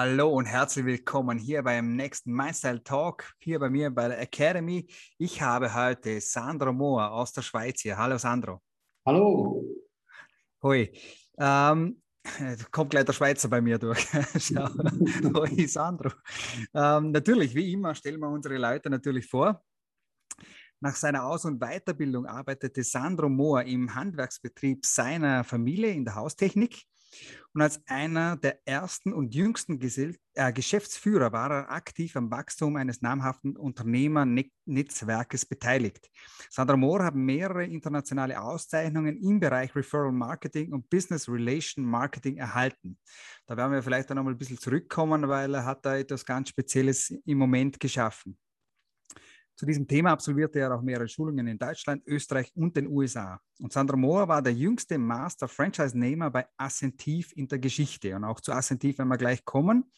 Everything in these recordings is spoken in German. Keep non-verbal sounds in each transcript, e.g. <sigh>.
Hallo und herzlich willkommen hier beim nächsten Mindstyle Talk, hier bei mir bei der Academy. Ich habe heute Sandro Mohr aus der Schweiz hier. Hallo Sandro. Hallo. Hoi. Ähm, kommt gleich der Schweizer bei mir durch. <laughs> <laughs> Hoi Sandro. Ähm, natürlich, wie immer, stellen wir unsere Leute natürlich vor. Nach seiner Aus- und Weiterbildung arbeitete Sandro Mohr im Handwerksbetrieb seiner Familie in der Haustechnik. Und als einer der ersten und jüngsten Gesell äh, Geschäftsführer war er aktiv am Wachstum eines namhaften Unternehmernetzwerkes beteiligt. Sandra Mohr hat mehrere internationale Auszeichnungen im Bereich Referral Marketing und Business Relation Marketing erhalten. Da werden wir vielleicht dann noch mal ein bisschen zurückkommen, weil er hat da etwas ganz Spezielles im Moment geschaffen. Zu diesem Thema absolvierte er auch mehrere Schulungen in Deutschland, Österreich und den USA. Und Sandra Mohr war der jüngste Master-Franchise-Nehmer bei Ascentiv in der Geschichte. Und auch zu Ascentiv werden wir gleich kommen.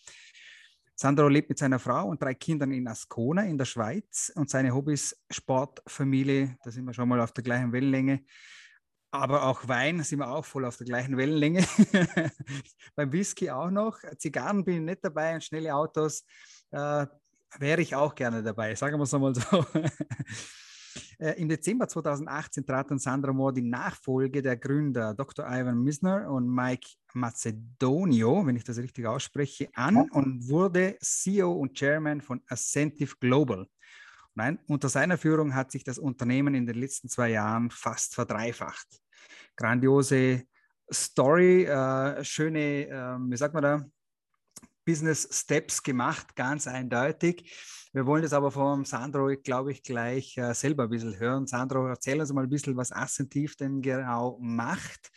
Sandro lebt mit seiner Frau und drei Kindern in Ascona in der Schweiz und seine Hobbys Sport, Familie, da sind wir schon mal auf der gleichen Wellenlänge. Aber auch Wein sind wir auch voll auf der gleichen Wellenlänge. <laughs> Beim Whisky auch noch. Zigarren bin ich nicht dabei und schnelle Autos. Äh, wäre ich auch gerne dabei, sagen wir es einmal so. <laughs> Äh, Im Dezember 2018 trat dann Sandra Moore die Nachfolge der Gründer Dr. Ivan Misner und Mike Macedonio, wenn ich das richtig ausspreche, an und wurde CEO und Chairman von Ascentive Global. Nein, unter seiner Führung hat sich das Unternehmen in den letzten zwei Jahren fast verdreifacht. Grandiose Story, äh, schöne, äh, wie sagt man da, Business Steps gemacht, ganz eindeutig. Wir wollen das aber vom Sandro, glaube ich, gleich äh, selber ein bisschen hören. Sandro, erzähl uns mal ein bisschen, was Assentiv denn genau macht.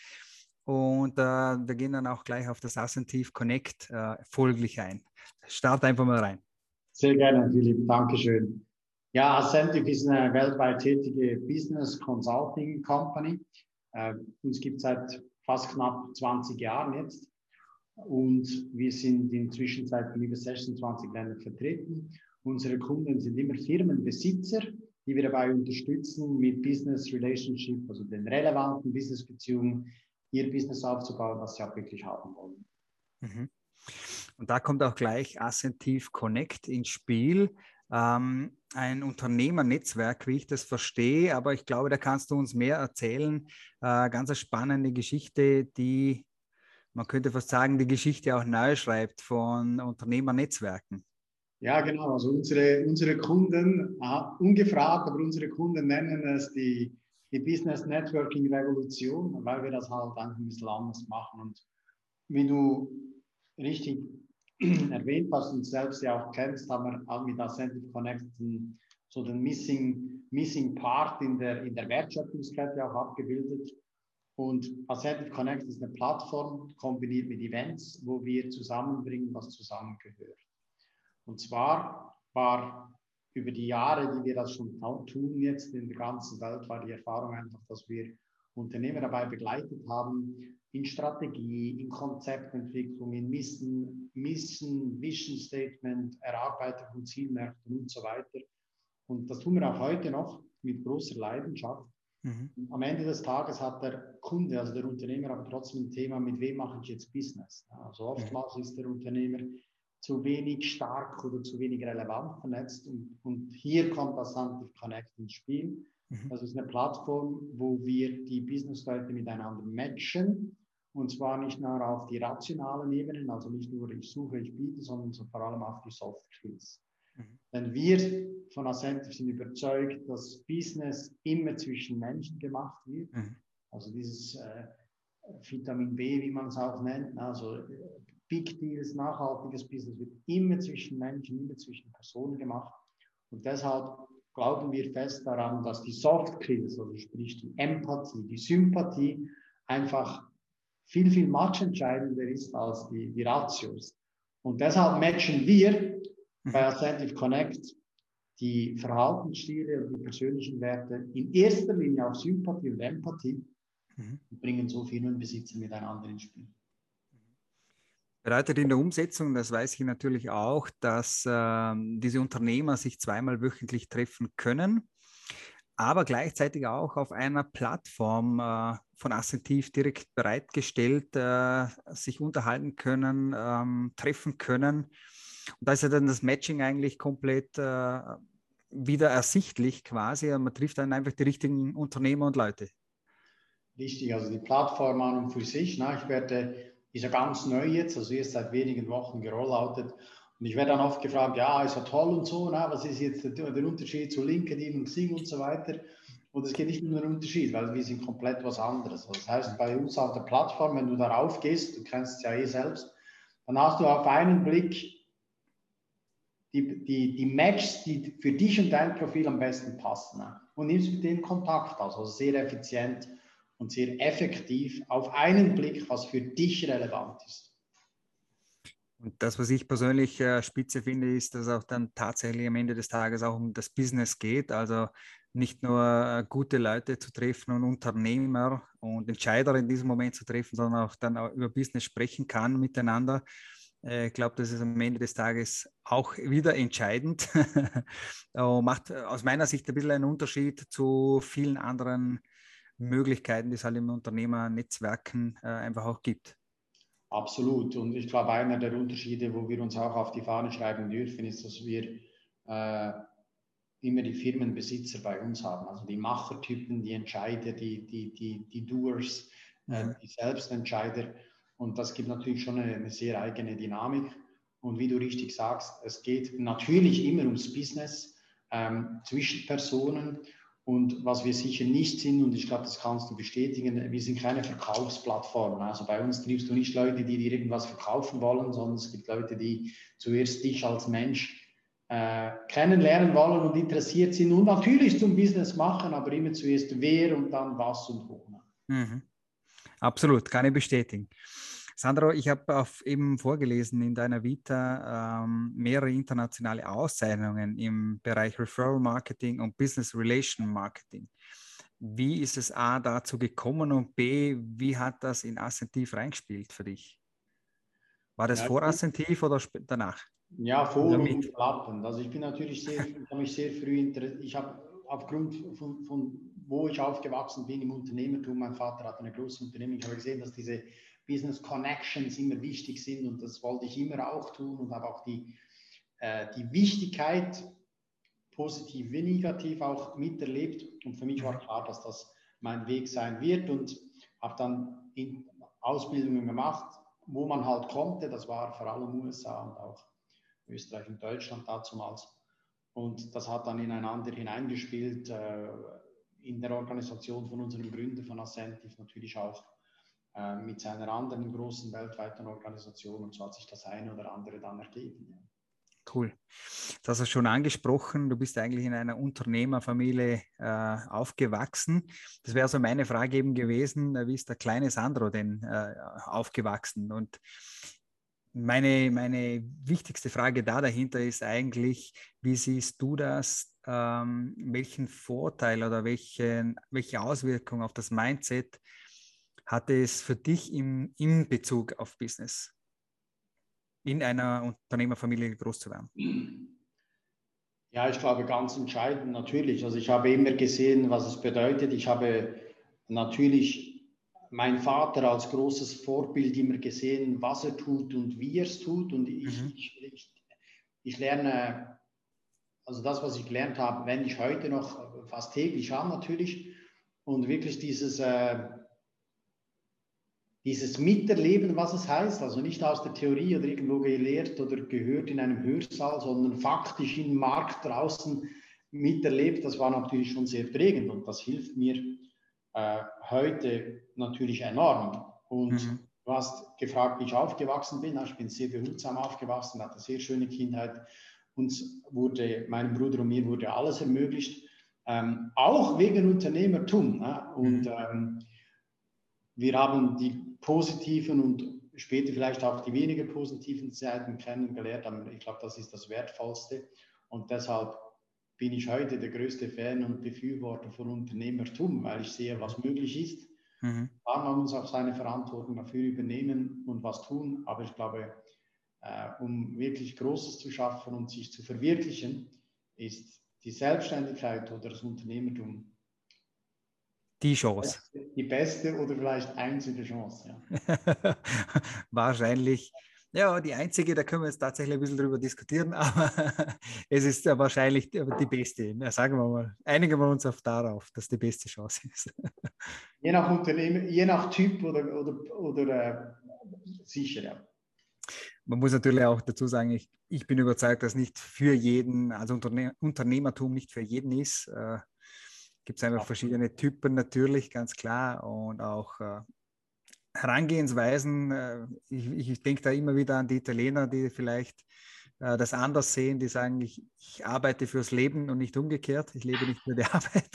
Und äh, wir gehen dann auch gleich auf das Assentiv Connect äh, folglich ein. Start einfach mal rein. Sehr gerne, Philipp. Dankeschön. Ja, Ascentive ist eine weltweit tätige Business Consulting Company. Äh, uns gibt es seit fast knapp 20 Jahren jetzt und wir sind inzwischen seit über 26 Ländern vertreten. Unsere Kunden sind immer Firmenbesitzer, die wir dabei unterstützen, mit Business Relationship, also den relevanten Businessbeziehungen, ihr Business aufzubauen, was sie auch wirklich haben wollen. Mhm. Und da kommt auch gleich Ascentive Connect ins Spiel. Ähm, ein Unternehmernetzwerk, wie ich das verstehe, aber ich glaube, da kannst du uns mehr erzählen. Äh, ganz eine spannende Geschichte, die man könnte fast sagen, die Geschichte auch neu schreibt von Unternehmernetzwerken. Ja, genau. Also unsere, unsere Kunden, ungefragt, aber unsere Kunden nennen es die, die Business Networking Revolution, weil wir das halt einfach ein bisschen anders machen. Und wie du richtig <clears throat> erwähnt hast und selbst ja auch kennst, haben wir auch mit Ascentive Connect so den Missing, Missing Part in der, in der Wertschöpfungskette auch abgebildet. Und Assertive Connect ist eine Plattform kombiniert mit Events, wo wir zusammenbringen, was zusammengehört. Und zwar war über die Jahre, die wir das schon tun jetzt in der ganzen Welt, war die Erfahrung einfach, dass wir Unternehmer dabei begleitet haben, in Strategie, in Konzeptentwicklung, in Mission, Mission Vision Statement, Erarbeitung von Zielmärkten und so weiter. Und das tun wir auch heute noch mit großer Leidenschaft. Mhm. Am Ende des Tages hat der Kunde, also der Unternehmer, aber trotzdem ein Thema, mit wem mache ich jetzt Business. Also oftmals mhm. ist der Unternehmer zu wenig stark oder zu wenig relevant vernetzt. Und, und hier kommt das Santiv Connect ins Spiel. Mhm. Das ist eine Plattform, wo wir die Business-Leute miteinander matchen. Und zwar nicht nur auf die rationalen Ebenen, also nicht nur ich suche, ich biete, sondern so vor allem auf die Soft Skills. Mhm. Denn wir von Ascentive sind überzeugt, dass Business immer zwischen Menschen gemacht wird. Mhm. Also dieses äh, Vitamin B, wie man es auch nennt, also äh, Big Deals, nachhaltiges Business wird immer zwischen Menschen, immer zwischen Personen gemacht. Und deshalb glauben wir fest daran, dass die Soft Skills, also sprich die Empathie, die Sympathie, einfach viel, viel much entscheidender ist als die, die Ratios. Und deshalb matchen wir bei. Ascentive Connect die Verhaltensstile und die persönlichen Werte in erster Linie auf Sympathie und Empathie mhm. und bringen so Firmenbesitzer miteinander ins Spiel. Bedeutet in der Umsetzung, das weiß ich natürlich auch, dass äh, diese Unternehmer sich zweimal wöchentlich treffen können. aber gleichzeitig auch auf einer Plattform äh, von Assentiv direkt bereitgestellt, äh, sich unterhalten können, ähm, treffen können. Und da ist ja dann das Matching eigentlich komplett äh, wieder ersichtlich quasi. Man trifft dann einfach die richtigen Unternehmer und Leute. Richtig, also die Plattform an und für sich. Ne? Ich werde, ist ja ganz neu jetzt, also erst seit wenigen Wochen gerolloutet. Und ich werde dann oft gefragt, ja, ist ja toll und so, ne? was ist jetzt der, der Unterschied zu LinkedIn und Xing und so weiter. Und es geht nicht nur um den Unterschied, weil wir sind komplett was anderes. Das heißt, bei uns auf der Plattform, wenn du darauf gehst, du kennst es ja eh selbst, dann hast du auf einen Blick die, die, die Matches, die für dich und dein Profil am besten passen. Ne? Und nimmst mit denen Kontakt aus. Also sehr effizient und sehr effektiv auf einen Blick, was für dich relevant ist. Und das, was ich persönlich äh, spitze finde, ist, dass auch dann tatsächlich am Ende des Tages auch um das Business geht. Also nicht nur äh, gute Leute zu treffen und Unternehmer und Entscheider in diesem Moment zu treffen, sondern auch dann auch über Business sprechen kann miteinander. Äh, ich glaube, das ist am Ende des Tages auch wieder entscheidend und <laughs> macht aus meiner Sicht ein bisschen einen Unterschied zu vielen anderen Möglichkeiten, die es halt im Unternehmernetzwerken äh, einfach auch gibt. Absolut. Und ich glaube, einer der Unterschiede, wo wir uns auch auf die Fahne schreiben dürfen, ist, dass wir äh, immer die Firmenbesitzer bei uns haben. Also die Machertypen, die Entscheider, die, die, die, die Doers, äh, mhm. die Selbstentscheider. Und das gibt natürlich schon eine, eine sehr eigene Dynamik. Und wie du richtig sagst, es geht natürlich immer ums Business ähm, zwischen Personen. Und was wir sicher nicht sind, und ich glaube, das kannst du bestätigen, wir sind keine Verkaufsplattform. Also bei uns triffst du nicht Leute, die dir irgendwas verkaufen wollen, sondern es gibt Leute, die zuerst dich als Mensch äh, kennenlernen wollen und interessiert sind und natürlich zum Business machen, aber immer zuerst wer und dann was und wo. Mhm. Absolut, kann ich bestätigen. Sandro, ich habe eben vorgelesen in deiner Vita ähm, mehrere internationale Auszeichnungen im Bereich Referral Marketing und Business Relation Marketing. Wie ist es A dazu gekommen und B, wie hat das in Assentiv reingespielt für dich? War das ja, vor Assentiv oder danach? Ja, vor und klappend. Also ich bin natürlich sehr, <laughs> ich habe mich sehr früh interessiert. Ich habe aufgrund von, von, wo ich aufgewachsen bin im Unternehmertum, mein Vater hat eine große Unternehmung, ich habe gesehen, dass diese Business Connections immer wichtig sind und das wollte ich immer auch tun und habe auch die, äh, die Wichtigkeit, positiv wie negativ, auch miterlebt. Und für mich war klar, dass das mein Weg sein wird und habe dann in Ausbildungen gemacht, wo man halt konnte. Das war vor allem USA und auch Österreich und Deutschland dazumals. Und das hat dann ineinander hineingespielt, äh, in der Organisation von unserem Gründer von Ascentive natürlich auch äh, mit seiner anderen großen weltweiten Organisation und so hat sich das eine oder andere dann ergeben. Ja. Cool. Das hast du schon angesprochen. Du bist eigentlich in einer Unternehmerfamilie äh, aufgewachsen. Das wäre so meine Frage eben gewesen, äh, wie ist der kleine Sandro denn äh, aufgewachsen? Und meine, meine wichtigste Frage da dahinter ist eigentlich, wie siehst du das? Ähm, welchen Vorteil oder welche, welche Auswirkung auf das Mindset hatte es für dich im, im Bezug auf Business, in einer Unternehmerfamilie groß zu werden? Ja, ich glaube, ganz entscheidend natürlich. Also ich habe immer gesehen, was es bedeutet. Ich habe natürlich meinen Vater als großes Vorbild immer gesehen, was er tut und wie er es tut. Und ich, mhm. ich, ich, ich, lerne, also das, was ich gelernt habe, wende ich heute noch fast täglich an natürlich. Und wirklich dieses, äh, dieses Miterleben, was es heißt, also nicht aus der Theorie oder irgendwo gelehrt oder gehört in einem Hörsaal, sondern faktisch im Markt draußen miterlebt, das war natürlich schon sehr prägend und das hilft mir äh, heute natürlich enorm. Und mhm. du hast gefragt, wie ich aufgewachsen bin. Ich bin sehr behutsam aufgewachsen, hatte eine sehr schöne Kindheit. Uns wurde, meinem Bruder und mir wurde alles ermöglicht, ähm, auch wegen Unternehmertum. Ne? Und mhm. ähm, wir haben die positiven und später vielleicht auch die weniger positiven Seiten kennengelernt. Aber ich glaube, das ist das Wertvollste. Und deshalb bin ich heute der größte Fan und Befürworter von Unternehmertum, weil ich sehe, was möglich ist. Mhm. Man muss auch seine Verantwortung dafür übernehmen und was tun. Aber ich glaube, äh, um wirklich Großes zu schaffen und sich zu verwirklichen, ist die Selbstständigkeit oder das Unternehmertum die Chance. Die beste oder vielleicht einzige Chance. Ja. <laughs> Wahrscheinlich. Ja, die einzige, da können wir jetzt tatsächlich ein bisschen drüber diskutieren, <laughs> aber es ist ja wahrscheinlich die, beste. Ja, sagen wir mal, einigen wir uns auf darauf, dass die beste Chance ist. <laughs> Je nach Unternehmen, je nach Typ oder, oder, oder äh, sicher, ja. Man muss natürlich auch dazu sagen, ich, ich bin überzeugt, dass nicht für jeden, also Unterne Unternehmertum nicht für jeden ist. Äh, Gibt es einfach verschiedene Typen natürlich, ganz klar. Und auch äh, Herangehensweisen. Äh, ich, ich denke da immer wieder an die Italiener, die vielleicht äh, das anders sehen, die sagen, ich, ich, arbeite fürs Leben und nicht umgekehrt. Ich lebe nicht für die <laughs> Arbeit.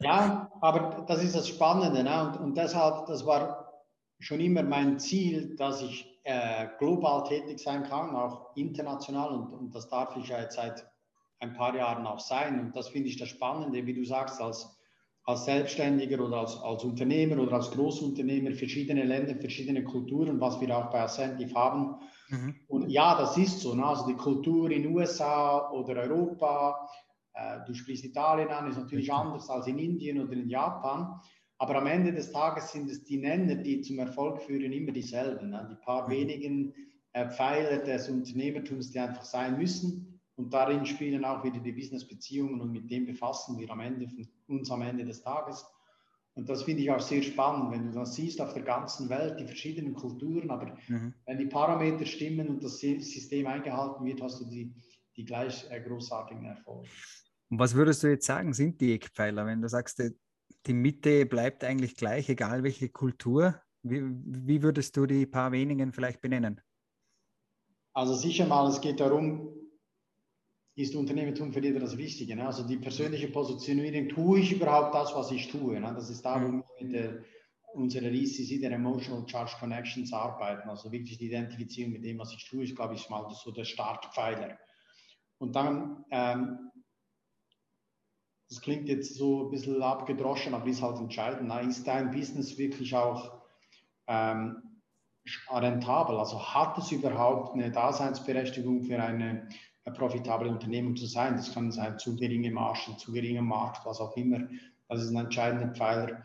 ja, aber das ist das Spannende. Ne? Und, und deshalb, das war schon immer mein Ziel, dass ich äh, global tätig sein kann, auch international. Und, und das darf ich ja jetzt seit ein paar Jahren auch sein. Und das finde ich das Spannende, wie du sagst, als, als Selbstständiger oder als, als Unternehmer oder als Großunternehmer, verschiedene Länder, verschiedene Kulturen, was wir auch bei Ascentive haben. Mhm. Und ja, das ist so. Ne? Also die Kultur in USA oder Europa, äh, du sprichst Italien an, ist natürlich mhm. anders als in Indien oder in Japan. Aber am Ende des Tages sind es die Nenner, die zum Erfolg führen, immer dieselben. Ne? Die paar mhm. wenigen äh, Pfeiler des Unternehmertums, die einfach sein müssen. Und darin spielen auch wieder die Business-Beziehungen und mit dem befassen wir am Ende von uns am Ende des Tages. Und das finde ich auch sehr spannend, wenn du das siehst auf der ganzen Welt, die verschiedenen Kulturen, aber mhm. wenn die Parameter stimmen und das System eingehalten wird, hast du die, die gleich äh, großartigen Erfolge. Und was würdest du jetzt sagen, sind die Eckpfeiler, wenn du sagst, die Mitte bleibt eigentlich gleich, egal welche Kultur? Wie, wie würdest du die paar wenigen vielleicht benennen? Also sicher mal, es geht darum, ist Unternehmertum für jeder das Wichtige. Ne? Also die persönliche Positionierung, tue ich überhaupt das, was ich tue? Ne? Das ist da, wo wir mit der, unserer ECC, der Emotional Charge Connections, arbeiten. Also wirklich die Identifizierung mit dem, was ich tue, ist, glaube ich, mal so der Startpfeiler. Und dann, ähm, das klingt jetzt so ein bisschen abgedroschen, aber ist halt entscheidend. Na, ist dein Business wirklich auch ähm, rentabel? Also hat es überhaupt eine Daseinsberechtigung für eine profitable Unternehmen zu sein. Das kann sein zu geringe Margen, zu geringer Markt, was auch immer. Das ist ein entscheidender Pfeiler.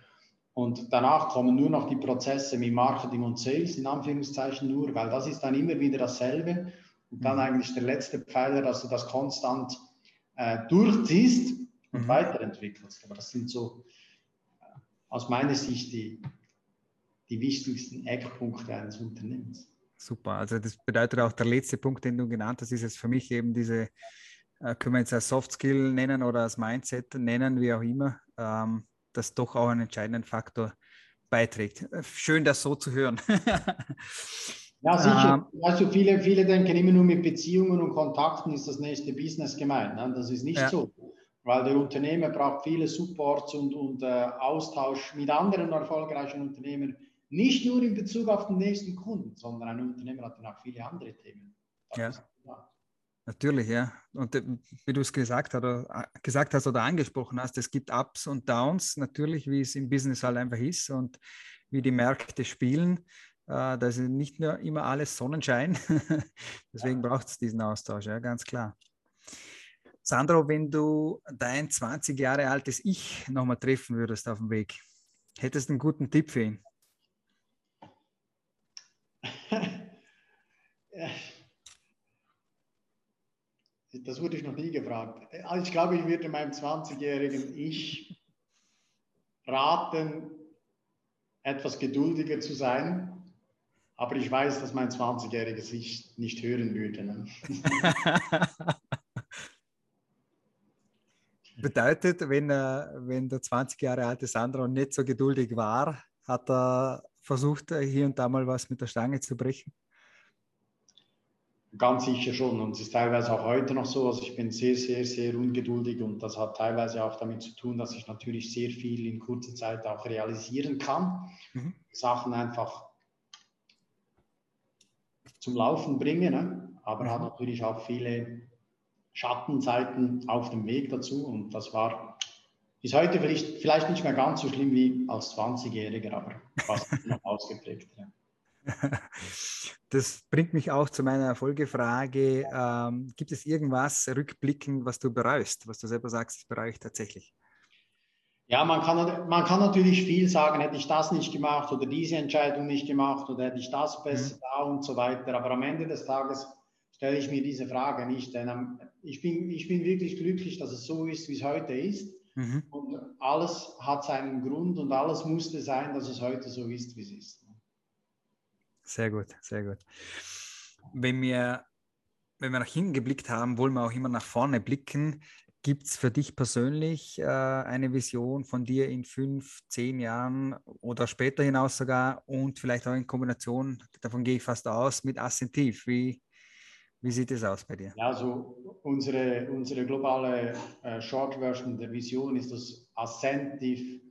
Und danach kommen nur noch die Prozesse wie Marketing und Sales, in Anführungszeichen nur, weil das ist dann immer wieder dasselbe. Und dann mhm. eigentlich der letzte Pfeiler, dass du das konstant äh, durchziehst und mhm. weiterentwickelst. Aber das sind so äh, aus meiner Sicht die, die wichtigsten Eckpunkte eines Unternehmens. Super. Also das bedeutet auch der letzte Punkt, den du genannt hast, ist jetzt für mich eben diese, äh, können wir jetzt als Soft Skill nennen oder als Mindset nennen, wie auch immer, ähm, das doch auch einen entscheidenden Faktor beiträgt. Schön, das so zu hören. <laughs> ja, sicher. Ähm, du, viele, viele denken immer nur mit Beziehungen und Kontakten ist das nächste Business gemeint. Ne? Das ist nicht ja. so. Weil der Unternehmer braucht viele Supports und, und äh, Austausch mit anderen erfolgreichen Unternehmern nicht nur in Bezug auf den nächsten Kunden, sondern ein Unternehmer hat dann auch viele andere Themen. Ja. Natürlich, ja. Und äh, wie du es gesagt, äh, gesagt hast oder angesprochen hast, es gibt Ups und Downs, natürlich, wie es im Business halt einfach ist und wie die Märkte spielen. Äh, da ist nicht nur immer alles Sonnenschein. <laughs> Deswegen ja. braucht es diesen Austausch, ja, ganz klar. Sandro, wenn du dein 20 Jahre altes Ich nochmal treffen würdest auf dem Weg, hättest du einen guten Tipp für ihn? Das wurde ich noch nie gefragt. Also ich glaube, ich würde meinem 20-jährigen Ich raten, etwas geduldiger zu sein. Aber ich weiß, dass mein 20-jähriges Ich nicht hören würde. Ne? <laughs> Bedeutet, wenn, wenn der 20 Jahre alte Sandro nicht so geduldig war, hat er versucht, hier und da mal was mit der Stange zu brechen? Ganz sicher schon. Und es ist teilweise auch heute noch so. Also ich bin sehr, sehr, sehr ungeduldig und das hat teilweise auch damit zu tun, dass ich natürlich sehr viel in kurzer Zeit auch realisieren kann. Mhm. Sachen einfach zum Laufen bringen, ne? aber mhm. hat natürlich auch viele Schattenseiten auf dem Weg dazu. Und das war, ist heute vielleicht, vielleicht nicht mehr ganz so schlimm wie als 20-Jähriger, aber fast noch ausgeprägt. Ja. <laughs> Das bringt mich auch zu meiner Folgefrage. Ähm, gibt es irgendwas rückblickend, was du bereust, was du selber sagst, das bereue ich tatsächlich? Ja, man kann, man kann natürlich viel sagen, hätte ich das nicht gemacht oder diese Entscheidung nicht gemacht oder hätte ich das mhm. besser mhm. da und so weiter. Aber am Ende des Tages stelle ich mir diese Frage nicht, denn ich bin, ich bin wirklich glücklich, dass es so ist, wie es heute ist. Mhm. Und alles hat seinen Grund und alles musste sein, dass es heute so ist, wie es ist. Sehr gut, sehr gut. Wenn wir, wenn wir nach hinten geblickt haben, wollen wir auch immer nach vorne blicken. Gibt es für dich persönlich äh, eine Vision von dir in fünf, zehn Jahren oder später hinaus sogar und vielleicht auch in Kombination, davon gehe ich fast aus, mit Assentiv? Wie, wie sieht es aus bei dir? Ja, also unsere, unsere globale äh, Short Version der Vision ist, dass Assentiv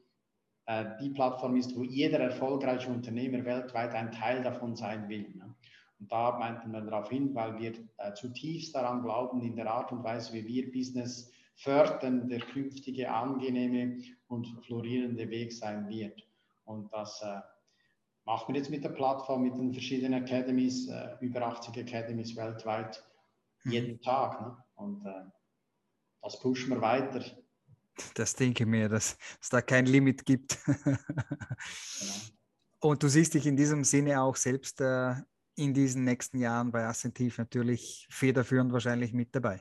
die Plattform ist, wo jeder erfolgreiche Unternehmer weltweit ein Teil davon sein will. Ne? Und da meinten wir darauf hin, weil wir äh, zutiefst daran glauben, in der Art und Weise, wie wir Business fördern, der künftige angenehme und florierende Weg sein wird. Und das äh, machen wir jetzt mit der Plattform, mit den verschiedenen Academies, äh, über 80 Academies weltweit, mhm. jeden Tag. Ne? Und äh, das pushen wir weiter. Das denke ich mir, dass es da kein Limit gibt. genau. Und du siehst dich in diesem Sinne auch selbst äh, in diesen nächsten Jahren bei Assentiv natürlich federführend wahrscheinlich mit dabei.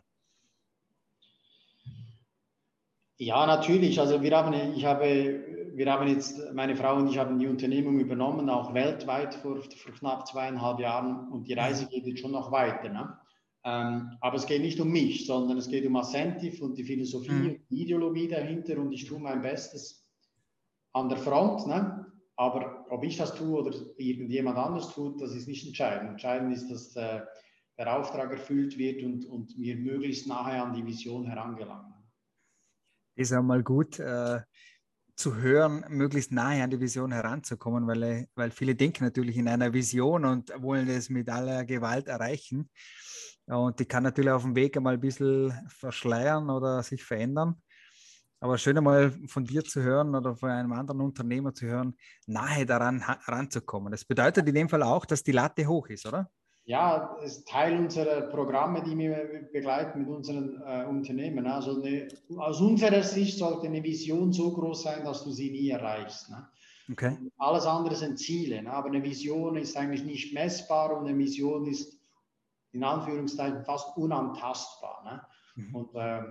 Ja, natürlich. Also wir haben, ich habe, wir haben jetzt, meine Frau und ich haben die Unternehmung übernommen, auch weltweit vor, vor knapp zweieinhalb Jahren und die Reise geht jetzt schon noch weiter. Ne? Ähm, aber es geht nicht um mich, sondern es geht um Ascentiv und die Philosophie mhm. und die Ideologie dahinter und ich tue mein Bestes an der Front. Ne? Aber ob ich das tue oder irgendjemand anders tut, das ist nicht entscheidend. Entscheidend ist, dass äh, der Auftrag erfüllt wird und, und wir möglichst nahe an die Vision herangelangen ist einmal gut äh, zu hören, möglichst nahe an die Vision heranzukommen, weil, äh, weil viele denken natürlich in einer Vision und wollen es mit aller Gewalt erreichen. Und die kann natürlich auf dem Weg einmal ein bisschen verschleiern oder sich verändern. Aber schön einmal von dir zu hören oder von einem anderen Unternehmer zu hören, nahe daran heranzukommen. Das bedeutet in dem Fall auch, dass die Latte hoch ist, oder? Ja, ist Teil unserer Programme, die wir begleiten mit unseren äh, Unternehmen. Also eine, aus unserer Sicht sollte eine Vision so groß sein, dass du sie nie erreichst. Ne? Okay. Alles andere sind Ziele, ne? aber eine Vision ist eigentlich nicht messbar und eine Vision ist in Anführungszeichen fast unantastbar. Ne? Mhm. Und äh,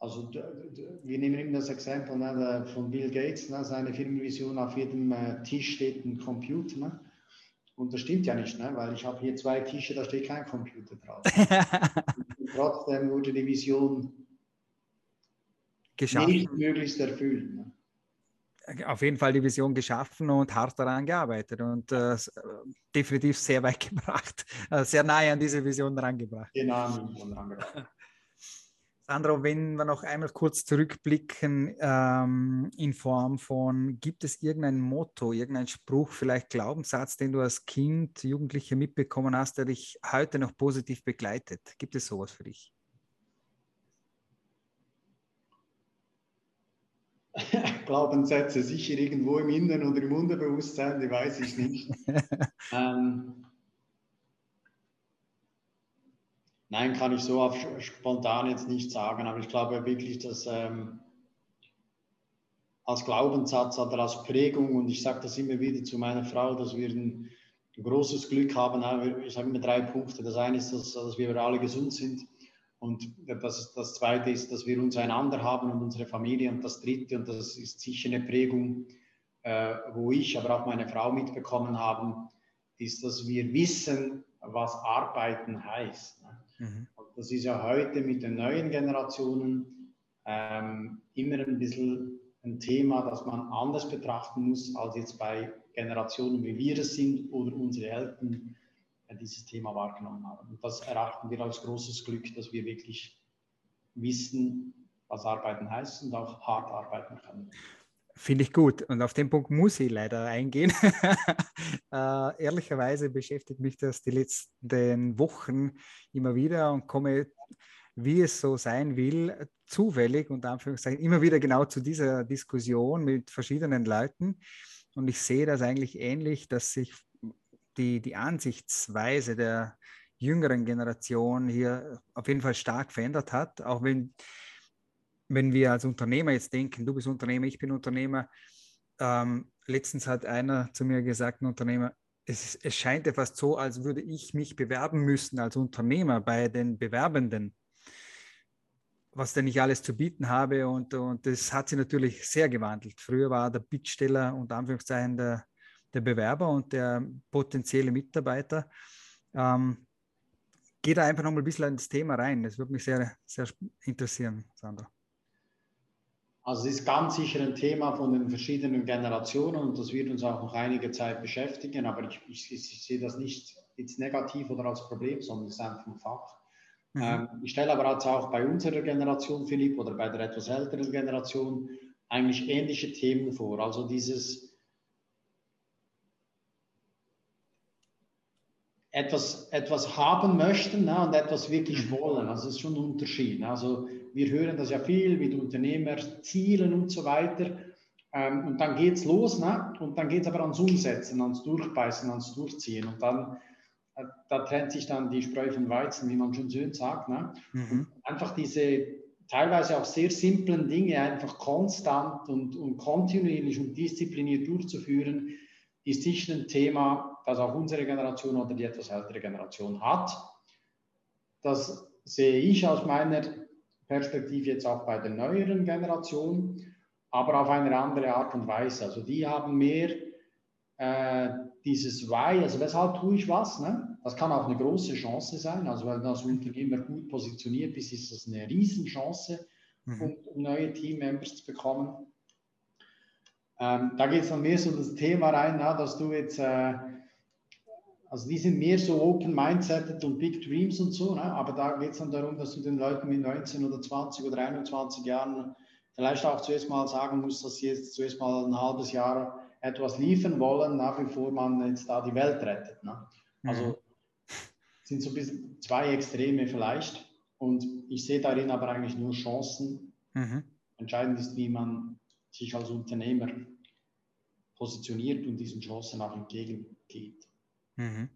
also wir nehmen immer das Exempel ne, von Bill Gates, ne, seine Firmenvision, auf jedem äh, Tisch steht ein Computer. Ne? Und das stimmt ja nicht, ne? weil ich habe hier zwei Tische, da steht kein Computer drauf. <laughs> trotzdem wurde die Vision geschaffen. nicht möglichst erfüllen. Ne? Auf jeden Fall die Vision geschaffen und hart daran gearbeitet und äh, definitiv sehr weit <laughs> gebracht, äh, sehr nahe an diese Vision herangebracht. Genau, herangebracht. <laughs> Sandro, wenn wir noch einmal kurz zurückblicken ähm, in Form von, gibt es irgendein Motto, irgendein Spruch, vielleicht Glaubenssatz, den du als Kind, Jugendliche mitbekommen hast, der dich heute noch positiv begleitet? Gibt es sowas für dich? <laughs> Glaubenssätze sicher irgendwo im Inneren oder im Unterbewusstsein, die weiß ich nicht. <laughs> ähm, Nein, kann ich so auf spontan jetzt nicht sagen, aber ich glaube wirklich, dass ähm, als Glaubenssatz oder als Prägung, und ich sage das immer wieder zu meiner Frau, dass wir ein, großes Glück haben. Ich sage immer drei Punkte. Das eine ist, dass, dass wir alle gesund sind. Und das, das zweite ist, dass wir uns einander haben und unsere Familie. Und das dritte, und das ist sicher eine Prägung, äh, wo ich, aber auch meine Frau mitbekommen haben, ist, dass wir wissen, was Arbeiten heißt. Mhm. Das ist ja heute mit den neuen Generationen ähm, immer ein bisschen ein Thema, das man anders betrachten muss, als jetzt bei Generationen, wie wir es sind oder unsere Eltern äh, dieses Thema wahrgenommen haben. Und das erachten wir als großes Glück, dass wir wirklich wissen, was Arbeiten heißt und auch hart arbeiten können. Finde ich gut. Und auf den Punkt muss ich leider eingehen. <laughs> äh, ehrlicherweise beschäftigt mich das die letzten Wochen immer wieder und komme, wie es so sein will, zufällig und Anführungszeichen immer wieder genau zu dieser Diskussion mit verschiedenen Leuten. und ich sehe das eigentlich ähnlich, dass sich die, die Ansichtsweise der jüngeren Generation hier auf jeden Fall stark verändert hat, auch wenn, wenn wir als Unternehmer jetzt denken, du bist Unternehmer, ich bin Unternehmer. Ähm, letztens hat einer zu mir gesagt, ein Unternehmer, es, es scheint etwas so, als würde ich mich bewerben müssen als Unternehmer bei den Bewerbenden was denn ich alles zu bieten habe. Und, und das hat sich natürlich sehr gewandelt. Früher war der Bittsteller unter Anführungszeichen der, der Bewerber und der potenzielle Mitarbeiter. Ähm, Geh da einfach noch mal ein bisschen ins Thema rein. Das würde mich sehr, sehr interessieren, Sandra. Also es ist ganz sicher ein Thema von den verschiedenen Generationen und das wird uns auch noch einige Zeit beschäftigen, aber ich, ich, ich sehe das nicht jetzt negativ oder als Problem, sondern es ist einfach ein Fakt. Mhm. Ähm, ich stelle aber jetzt auch bei unserer Generation, Philipp, oder bei der etwas älteren Generation eigentlich ähnliche Themen vor. Also dieses etwas, etwas haben möchten ne, und etwas wirklich mhm. wollen. Also das ist schon ein Unterschied. Ne? Also wir hören das ja viel mit Unternehmerzielen und so weiter. Ähm, und dann geht es los ne? und dann geht es aber ans Umsetzen, ans Durchbeißen, ans Durchziehen. Und dann da trennt sich dann die Spreu vom Weizen, wie man schon schön sagt. Ne? Mhm. Einfach diese teilweise auch sehr simplen Dinge einfach konstant und, und kontinuierlich und diszipliniert durchzuführen, ist sicher ein Thema, das auch unsere Generation oder die etwas ältere Generation hat. Das sehe ich aus meiner Perspektive jetzt auch bei der neueren Generation, aber auf eine andere Art und Weise. Also die haben mehr äh, dieses Why, also weshalb tue ich was, ne? Das kann auch eine große Chance sein. Also wenn das Unternehmer gut positioniert ist, ist das eine Riesenchance, mhm. um, um neue Teammembers zu bekommen. Ähm, da geht es dann mehr so das Thema rein, na, dass du jetzt, äh, also die sind mehr so Open Mindset und Big Dreams und so, ne? aber da geht es dann darum, dass du den Leuten mit 19 oder 20 oder 21 Jahren vielleicht auch zuerst mal sagen musst, dass sie jetzt zuerst mal ein halbes Jahr etwas liefern wollen, na, bevor man jetzt da die Welt rettet. Ne? Also mhm sind so ein bisschen zwei Extreme vielleicht. Und ich sehe darin aber eigentlich nur Chancen. Mhm. Entscheidend ist, wie man sich als Unternehmer positioniert und diesen Chancen auch entgegengeht. Mhm.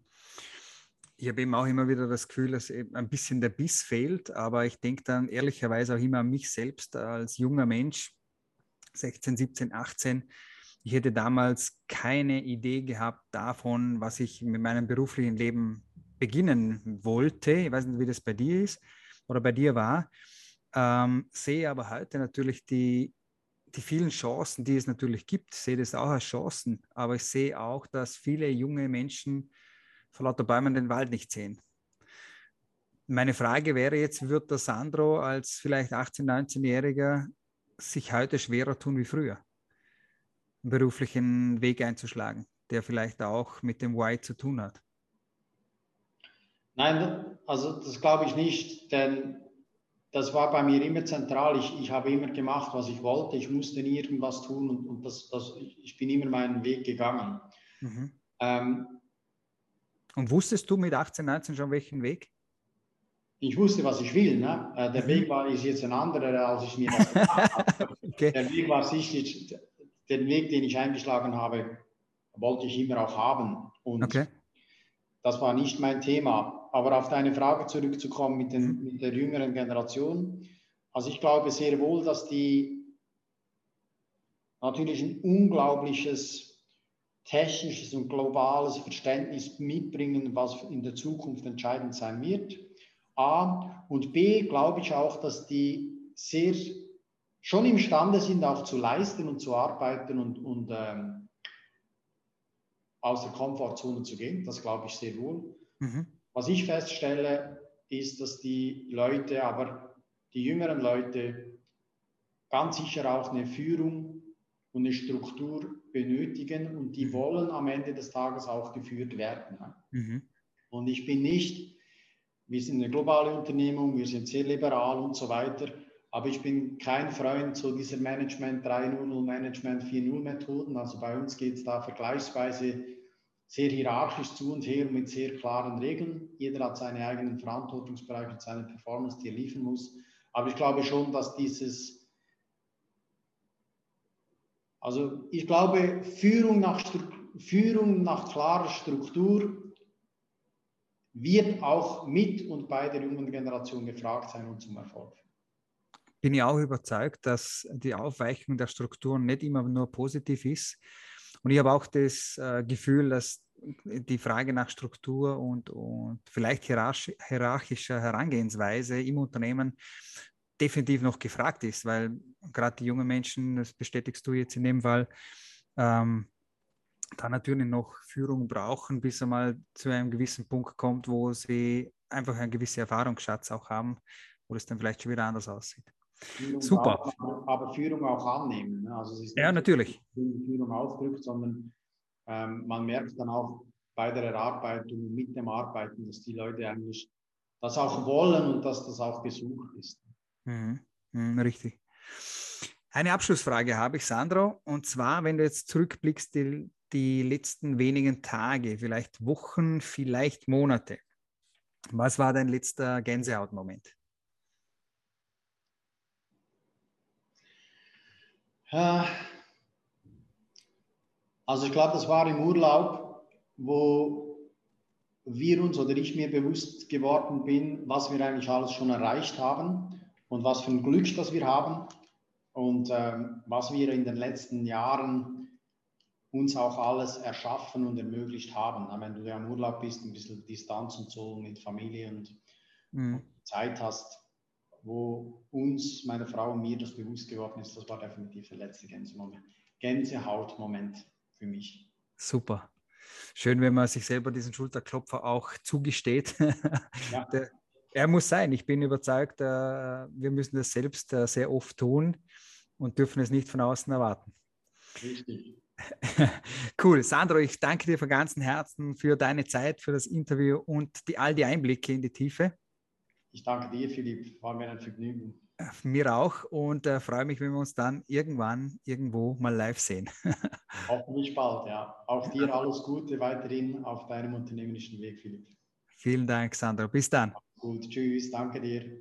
Ich habe eben auch immer wieder das Gefühl, dass ein bisschen der Biss fehlt, aber ich denke dann ehrlicherweise auch immer an mich selbst als junger Mensch, 16, 17, 18. Ich hätte damals keine Idee gehabt davon, was ich mit meinem beruflichen Leben beginnen wollte, ich weiß nicht, wie das bei dir ist oder bei dir war, ähm, sehe aber heute natürlich die, die vielen Chancen, die es natürlich gibt, sehe das auch als Chancen, aber ich sehe auch, dass viele junge Menschen vor lauter Bäumen den Wald nicht sehen. Meine Frage wäre jetzt, wird der Sandro als vielleicht 18-, 19-Jähriger sich heute schwerer tun wie früher, einen beruflichen Weg einzuschlagen, der vielleicht auch mit dem Why zu tun hat? Nein, also das glaube ich nicht, denn das war bei mir immer zentral. Ich, ich habe immer gemacht, was ich wollte. Ich musste nie irgendwas tun und, und das, das, ich bin immer meinen Weg gegangen. Mhm. Ähm, und wusstest du mit 18, 19 schon welchen Weg? Ich wusste, was ich will. Ne? Äh, der mhm. Weg war ist jetzt ein anderer, als ich mir das gedacht habe. <laughs> okay. Der Weg war sicher, den Weg, den ich eingeschlagen habe, wollte ich immer auch haben. Und okay. das war nicht mein Thema aber auf deine Frage zurückzukommen mit, den, mit der jüngeren Generation. Also ich glaube sehr wohl, dass die natürlich ein unglaubliches technisches und globales Verständnis mitbringen, was in der Zukunft entscheidend sein wird. A. Und B, glaube ich auch, dass die sehr schon imstande sind, auch zu leisten und zu arbeiten und, und ähm, aus der Komfortzone zu gehen. Das glaube ich sehr wohl. Mhm. Was ich feststelle, ist, dass die Leute, aber die jüngeren Leute, ganz sicher auch eine Führung und eine Struktur benötigen und die mhm. wollen am Ende des Tages auch geführt werden. Mhm. Und ich bin nicht, wir sind eine globale Unternehmung, wir sind sehr liberal und so weiter, aber ich bin kein Freund zu dieser Management 3.0, Management 4.0 Methoden. Also bei uns geht es da vergleichsweise sehr hierarchisch zu und her mit sehr klaren Regeln. Jeder hat seine eigenen Verantwortungsbereiche und seine Performance, die er liefern muss. Aber ich glaube schon, dass dieses Also ich glaube, Führung nach, Führung nach klarer Struktur wird auch mit und bei der jungen Generation gefragt sein und zum Erfolg. Bin ich auch überzeugt, dass die Aufweichung der Strukturen nicht immer nur positiv ist. Und ich habe auch das äh, Gefühl, dass die Frage nach Struktur und, und vielleicht hierarchischer Herangehensweise im Unternehmen definitiv noch gefragt ist, weil gerade die jungen Menschen, das bestätigst du jetzt in dem Fall, ähm, da natürlich noch Führung brauchen, bis er mal zu einem gewissen Punkt kommt, wo sie einfach einen gewissen Erfahrungsschatz auch haben, wo es dann vielleicht schon wieder anders aussieht. Führung Super. Auch, aber Führung auch annehmen. Ne? Also es ist ja, natürlich. Führung ausdrückt, sondern ähm, man merkt dann auch bei der Erarbeitung, mit dem Arbeiten, dass die Leute eigentlich das auch wollen und dass das auch gesucht ist. Mhm. Mhm, richtig. Eine Abschlussfrage habe ich, Sandro, und zwar, wenn du jetzt zurückblickst, die, die letzten wenigen Tage, vielleicht Wochen, vielleicht Monate. Was war dein letzter Gänsehautmoment? Äh, also ich glaube, das war im Urlaub, wo wir uns oder ich mir bewusst geworden bin, was wir eigentlich alles schon erreicht haben und was für ein Glück das wir haben und ähm, was wir in den letzten Jahren uns auch alles erschaffen und ermöglicht haben. Wenn du ja im Urlaub bist, ein bisschen Distanz und so mit Familie und mhm. Zeit hast, wo uns, meine Frau und mir das bewusst geworden ist, das war definitiv der letzte Gänsemoment. Gänsehautmoment für mich. Super. Schön, wenn man sich selber diesen Schulterklopfer auch zugesteht. <laughs> Ja. der, er muss sein. Ich bin überzeugt, äh, wir müssen das selbst äh, sehr oft tun und dürfen es nicht von außen erwarten. Richtig. <laughs> Cool. Sandro, ich danke dir von ganzem Herzen für deine Zeit, für das Interview und die, all die Einblicke in die Tiefe. Ich danke dir, Philipp. War mir ein Vergnügen. Äh, mir auch und äh, freue mich, wenn wir uns dann irgendwann irgendwo mal live sehen. <laughs> Hoffentlich bald, ja. Auch dir <laughs> alles Gute weiterhin auf deinem unternehmerischen Weg, Philipp. Vielen Dank, Sandro. Bis dann. Gut, tschüss, danke dir.